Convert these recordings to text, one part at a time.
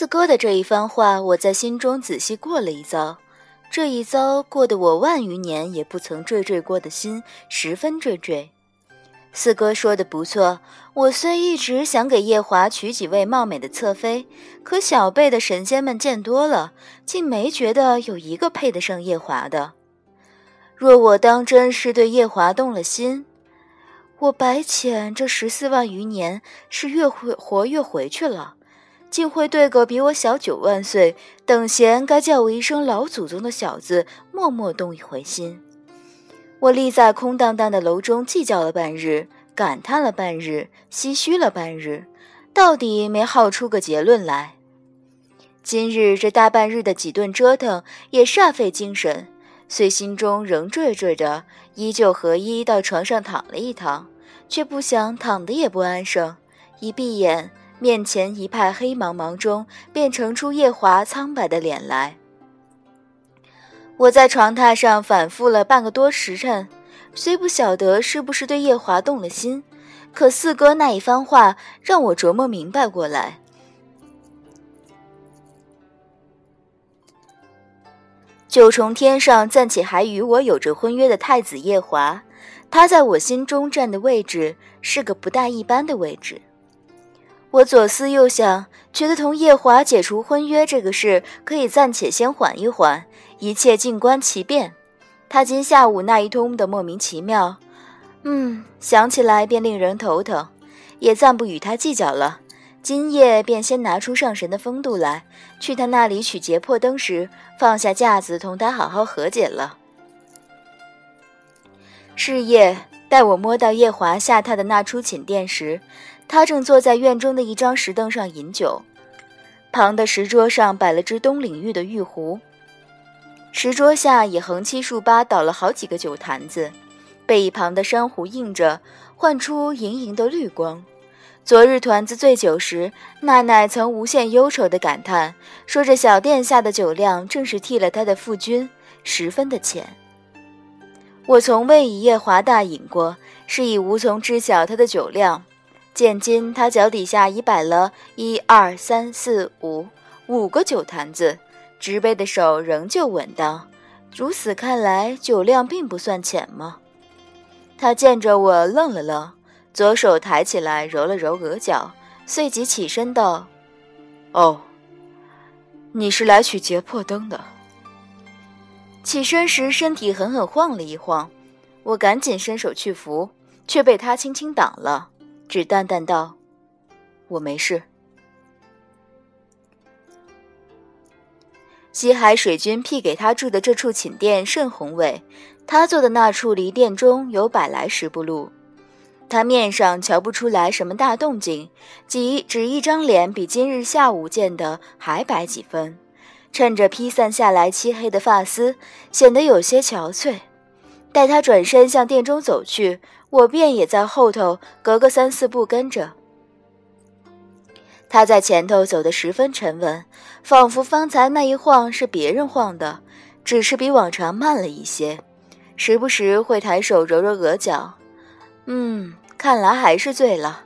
四哥的这一番话，我在心中仔细过了一遭。这一遭过得我万余年也不曾惴惴过的心，十分惴惴。四哥说的不错，我虽一直想给夜华娶几位貌美的侧妃，可小辈的神仙们见多了，竟没觉得有一个配得上夜华的。若我当真是对夜华动了心，我白浅这十四万余年是越活越回去了。竟会对个比我小九万岁、等闲该叫我一声老祖宗的小子默默动一回心。我立在空荡荡的楼中计较了半日，感叹了半日，唏嘘了半日，到底没耗出个结论来。今日这大半日的几顿折腾也煞费精神，虽心中仍惴惴的，依旧合衣到床上躺了一躺，却不想躺的也不安生，一闭眼。面前一派黑茫茫中，便呈出夜华苍白的脸来。我在床榻上反复了半个多时辰，虽不晓得是不是对夜华动了心，可四哥那一番话让我琢磨明白过来。九重天上暂且还与我有着婚约的太子夜华，他在我心中占的位置是个不大一般的位置。我左思右想，觉得同夜华解除婚约这个事，可以暂且先缓一缓，一切静观其变。他今下午那一通的莫名其妙，嗯，想起来便令人头疼，也暂不与他计较了。今夜便先拿出上神的风度来，去他那里取劫破灯时，放下架子，同他好好和解了。是夜，待我摸到夜华下榻的那出寝殿时。他正坐在院中的一张石凳上饮酒，旁的石桌上摆了只东岭玉的玉壶，石桌下也横七竖八倒了好几个酒坛子，被一旁的珊瑚映着，幻出莹莹的绿光。昨日团子醉酒时，奈奈曾无限忧愁地感叹，说这小殿下的酒量正是替了他的父君，十分的浅。我从未一夜华大饮过，是已无从知晓他的酒量。现今他脚底下已摆了一二三四五五个酒坛子，执杯的手仍旧稳当。如此看来，酒量并不算浅吗？他见着我愣了愣，左手抬起来揉了揉额角，随即起身道：“哦，你是来取劫破灯的。”起身时身体狠狠晃了一晃，我赶紧伸手去扶，却被他轻轻挡了。只淡淡道：“我没事。”西海水军辟给他住的这处寝殿甚宏伟，他坐的那处离殿中有百来十步路。他面上瞧不出来什么大动静，即只一张脸比今日下午见的还白几分，趁着披散下来漆黑的发丝，显得有些憔悴。待他转身向殿中走去。我便也在后头，隔个三四步跟着。他在前头走得十分沉稳，仿佛方才那一晃是别人晃的，只是比往常慢了一些。时不时会抬手揉揉额角。嗯，看来还是醉了，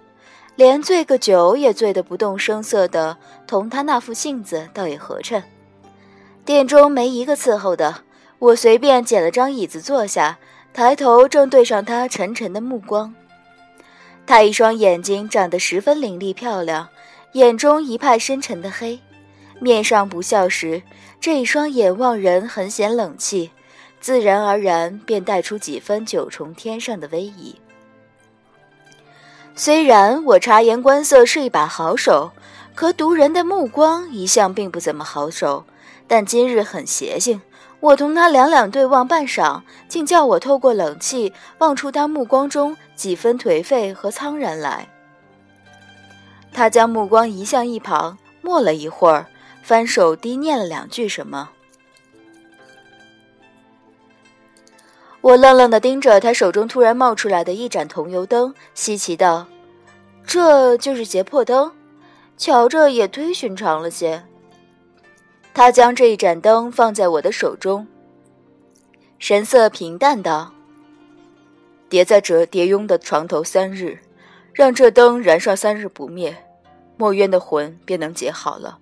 连醉个酒也醉得不动声色的，同他那副性子倒也合衬。殿中没一个伺候的，我随便捡了张椅子坐下。抬头正对上他沉沉的目光，他一双眼睛长得十分凌厉漂亮，眼中一派深沉的黑，面上不笑时，这一双眼望人很显冷气，自然而然便带出几分九重天上的威仪。虽然我察言观色是一把好手，可读人的目光一向并不怎么好手，但今日很邪性。我同他两两对望半晌，竟叫我透过冷气望出他目光中几分颓废和苍然来。他将目光移向一旁，默了一会儿，翻手低念了两句什么。我愣愣地盯着他手中突然冒出来的一盏桐油灯，稀奇道：“这就是劫破灯，瞧着也忒寻常了些。”他将这一盏灯放在我的手中，神色平淡道：“叠在折叠庸的床头三日，让这灯燃烧三日不灭，墨渊的魂便能解好了。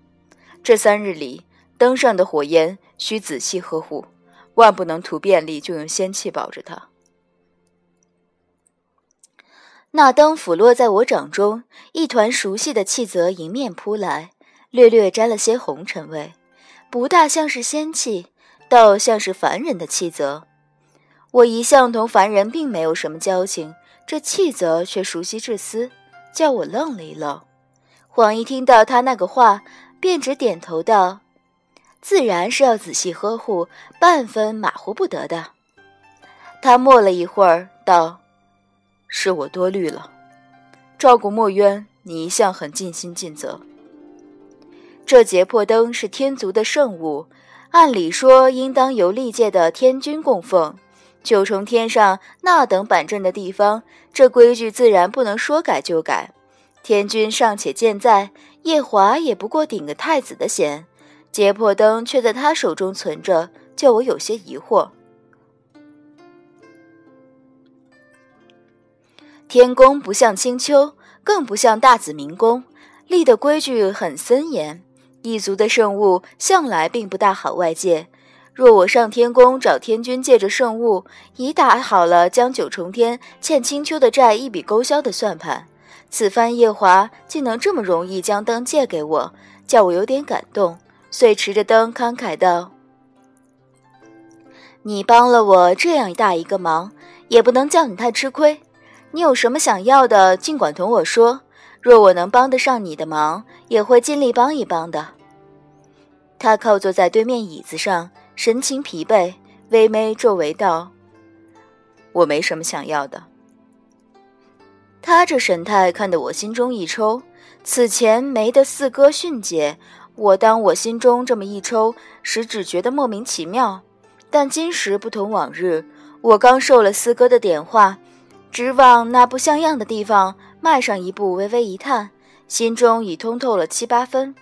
这三日里，灯上的火焰需仔细呵护，万不能图便利就用仙气保着它。那灯俯落在我掌中，一团熟悉的气泽迎面扑来，略略沾了些红尘味，不大像是仙气，倒像是凡人的气泽。我一向同凡人并没有什么交情，这气泽却熟悉至斯，叫我愣了一愣。黄一听到他那个话，便只点头道：“自然是要仔细呵护，半分马虎不得的。”他默了一会儿，道。是我多虑了，照顾墨渊，你一向很尽心尽责。这劫破灯是天族的圣物，按理说应当由历届的天君供奉。九重天上那等板正的地方，这规矩自然不能说改就改。天君尚且健在，夜华也不过顶个太子的衔，劫破灯却在他手中存着，叫我有些疑惑。天宫不像青丘，更不像大紫明宫，立的规矩很森严。异族的圣物向来并不大好外借。若我上天宫找天君借着圣物，已打好了将九重天欠青丘的债一笔勾销的算盘。此番夜华竟能这么容易将灯借给我，叫我有点感动，遂持着灯慷慨道：“你帮了我这样大一个忙，也不能叫你太吃亏。”你有什么想要的，尽管同我说。若我能帮得上你的忙，也会尽力帮一帮的。他靠坐在对面椅子上，神情疲惫，微微皱眉道：“我没什么想要的。”他这神态看得我心中一抽。此前没得四哥训诫，我当我心中这么一抽时，只觉得莫名其妙。但今时不同往日，我刚受了四哥的点化。直往那不像样的地方迈上一步，微微一叹，心中已通透了七八分。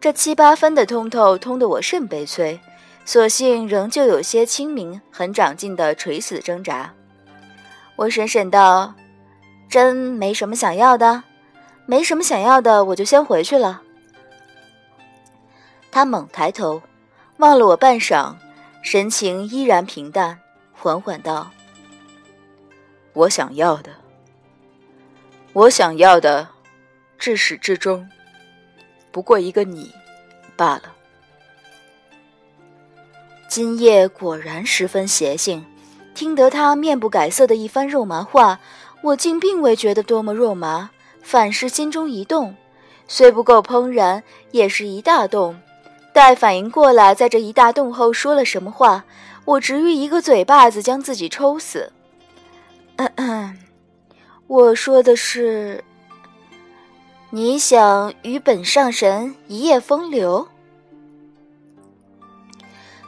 这七八分的通透，通得我甚悲催，所幸仍旧有些清明，很长进的垂死挣扎。我审审道：“真没什么想要的，没什么想要的，我就先回去了。”他猛抬头，望了我半晌，神情依然平淡，缓缓道。我想要的，我想要的，至始至终，不过一个你罢了。今夜果然十分邪性，听得他面不改色的一番肉麻话，我竟并未觉得多么肉麻，反是心中一动，虽不够怦然，也是一大动。待反应过来，在这一大动后说了什么话，我直欲一个嘴巴子将自己抽死。我说的是，你想与本上神一夜风流？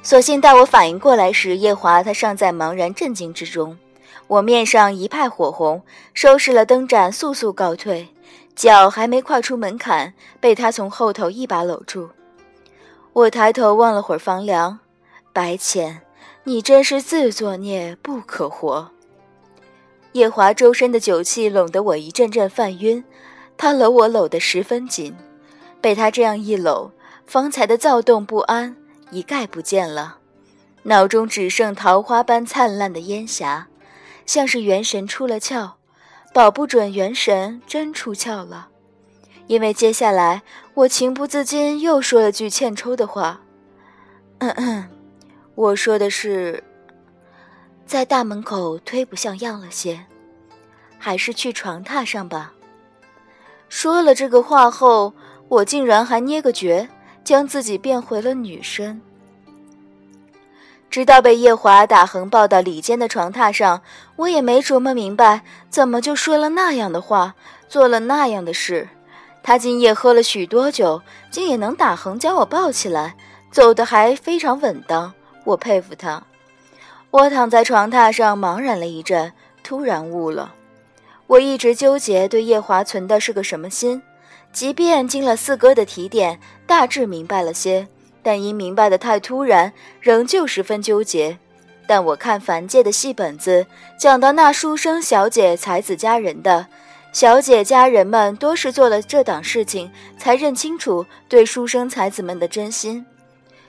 所幸待我反应过来时，夜华他尚在茫然震惊之中。我面上一派火红，收拾了灯盏，速速告退，脚还没跨出门槛，被他从后头一把搂住。我抬头望了会儿房梁，白浅，你真是自作孽不可活。夜华周身的酒气拢得我一阵阵犯晕，他搂我搂得十分紧，被他这样一搂，方才的躁动不安一概不见了，脑中只剩桃花般灿烂的烟霞，像是元神出了窍，保不准元神真出窍了，因为接下来我情不自禁又说了句欠抽的话，嗯嗯，我说的是。在大门口忒不像样了些，还是去床榻上吧。说了这个话后，我竟然还捏个诀，将自己变回了女身。直到被夜华打横抱到里间的床榻上，我也没琢磨明白，怎么就说了那样的话，做了那样的事。他今夜喝了许多酒，竟也能打横将我抱起来，走得还非常稳当，我佩服他。我躺在床榻上茫然了一阵，突然悟了。我一直纠结对夜华存的是个什么心，即便经了四哥的提点，大致明白了些，但因明白的太突然，仍旧十分纠结。但我看凡界的戏本子，讲到那书生小姐才子佳人的，小姐家人们多是做了这档事情，才认清楚对书生才子们的真心。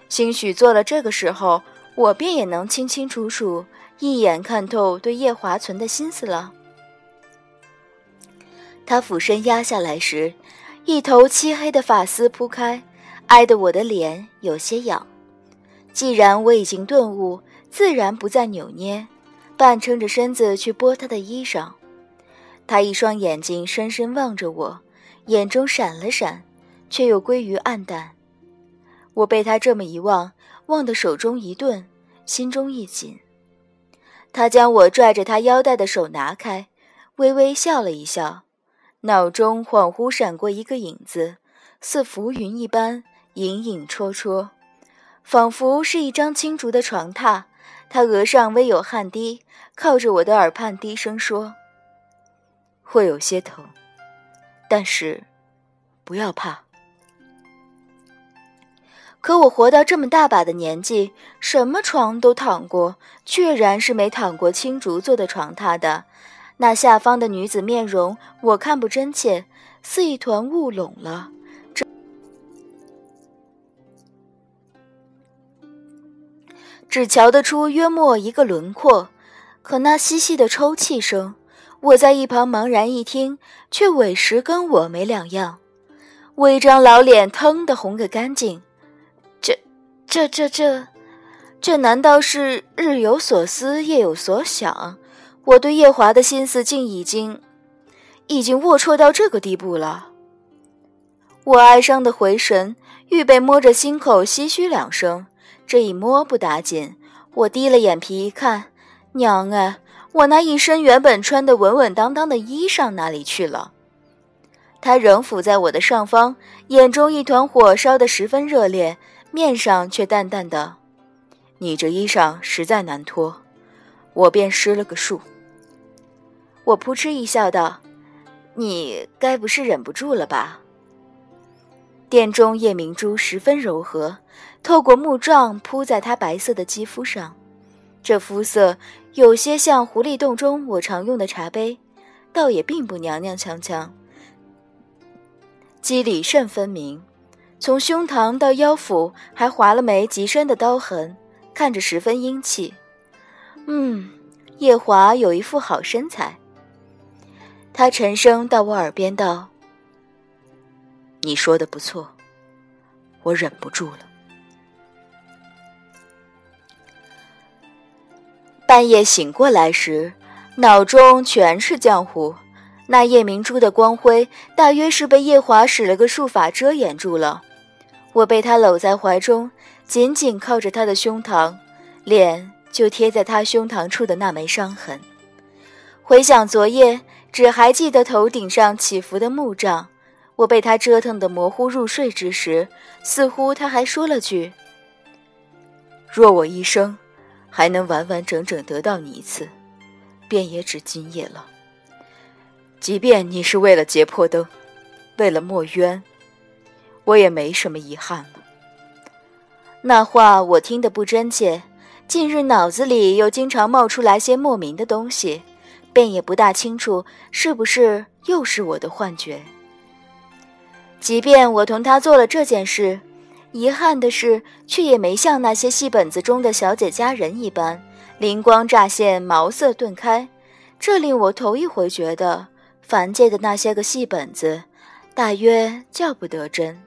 兴许做了这个时候，我便也能清清楚楚一眼看透对叶华存的心思了。他俯身压下来时，一头漆黑的发丝铺开，挨得我的脸有些痒。既然我已经顿悟，自然不再扭捏，半撑着身子去拨他的衣裳。他一双眼睛深深望着我，眼中闪了闪，却又归于暗淡。我被他这么一望，望得手中一顿，心中一紧。他将我拽着他腰带的手拿开，微微笑了一笑。脑中恍惚闪过一个影子，似浮云一般，影影绰绰，仿佛是一张青竹的床榻。他额上微有汗滴，靠着我的耳畔低声说：“会有些疼，但是不要怕。”可我活到这么大把的年纪，什么床都躺过，确然是没躺过青竹做的床榻的。那下方的女子面容，我看不真切，似一团雾拢了，只只瞧得出约莫一个轮廓。可那细细的抽泣声，我在一旁茫然一听，却委实跟我没两样。我一张老脸腾的红个干净。这、这、这、这、难道是日有所思，夜有所想？我对夜华的心思竟已经，已经龌龊到这个地步了。我哀伤的回神，预备摸着心口唏嘘两声。这一摸不打紧，我低了眼皮一看，娘哎，我那一身原本穿得稳稳当当的衣裳哪里去了？他仍伏在我的上方，眼中一团火烧得十分热烈，面上却淡淡的：“你这衣裳实在难脱。”我便施了个数。我扑哧一笑，道：“你该不是忍不住了吧？”殿中夜明珠十分柔和，透过木状铺在她白色的肌肤上，这肤色有些像狐狸洞中我常用的茶杯，倒也并不娘娘腔腔。肌理甚分明，从胸膛到腰腹还划了枚极深的刀痕，看着十分英气。嗯，夜华有一副好身材。他沉声到我耳边道：“你说的不错，我忍不住了。”半夜醒过来时，脑中全是浆糊。那夜明珠的光辉，大约是被夜华使了个术法遮掩住了。我被他搂在怀中，紧紧靠着他的胸膛，脸就贴在他胸膛处的那枚伤痕。回想昨夜。只还记得头顶上起伏的木杖，我被他折腾得模糊入睡之时，似乎他还说了句：“若我一生还能完完整整得到你一次，便也只今夜了。即便你是为了劫破灯，为了墨渊，我也没什么遗憾了。”那话我听得不真切，近日脑子里又经常冒出来些莫名的东西。便也不大清楚是不是又是我的幻觉。即便我同他做了这件事，遗憾的是，却也没像那些戏本子中的小姐佳人一般灵光乍现、茅塞顿开。这令我头一回觉得，凡界的那些个戏本子，大约叫不得真。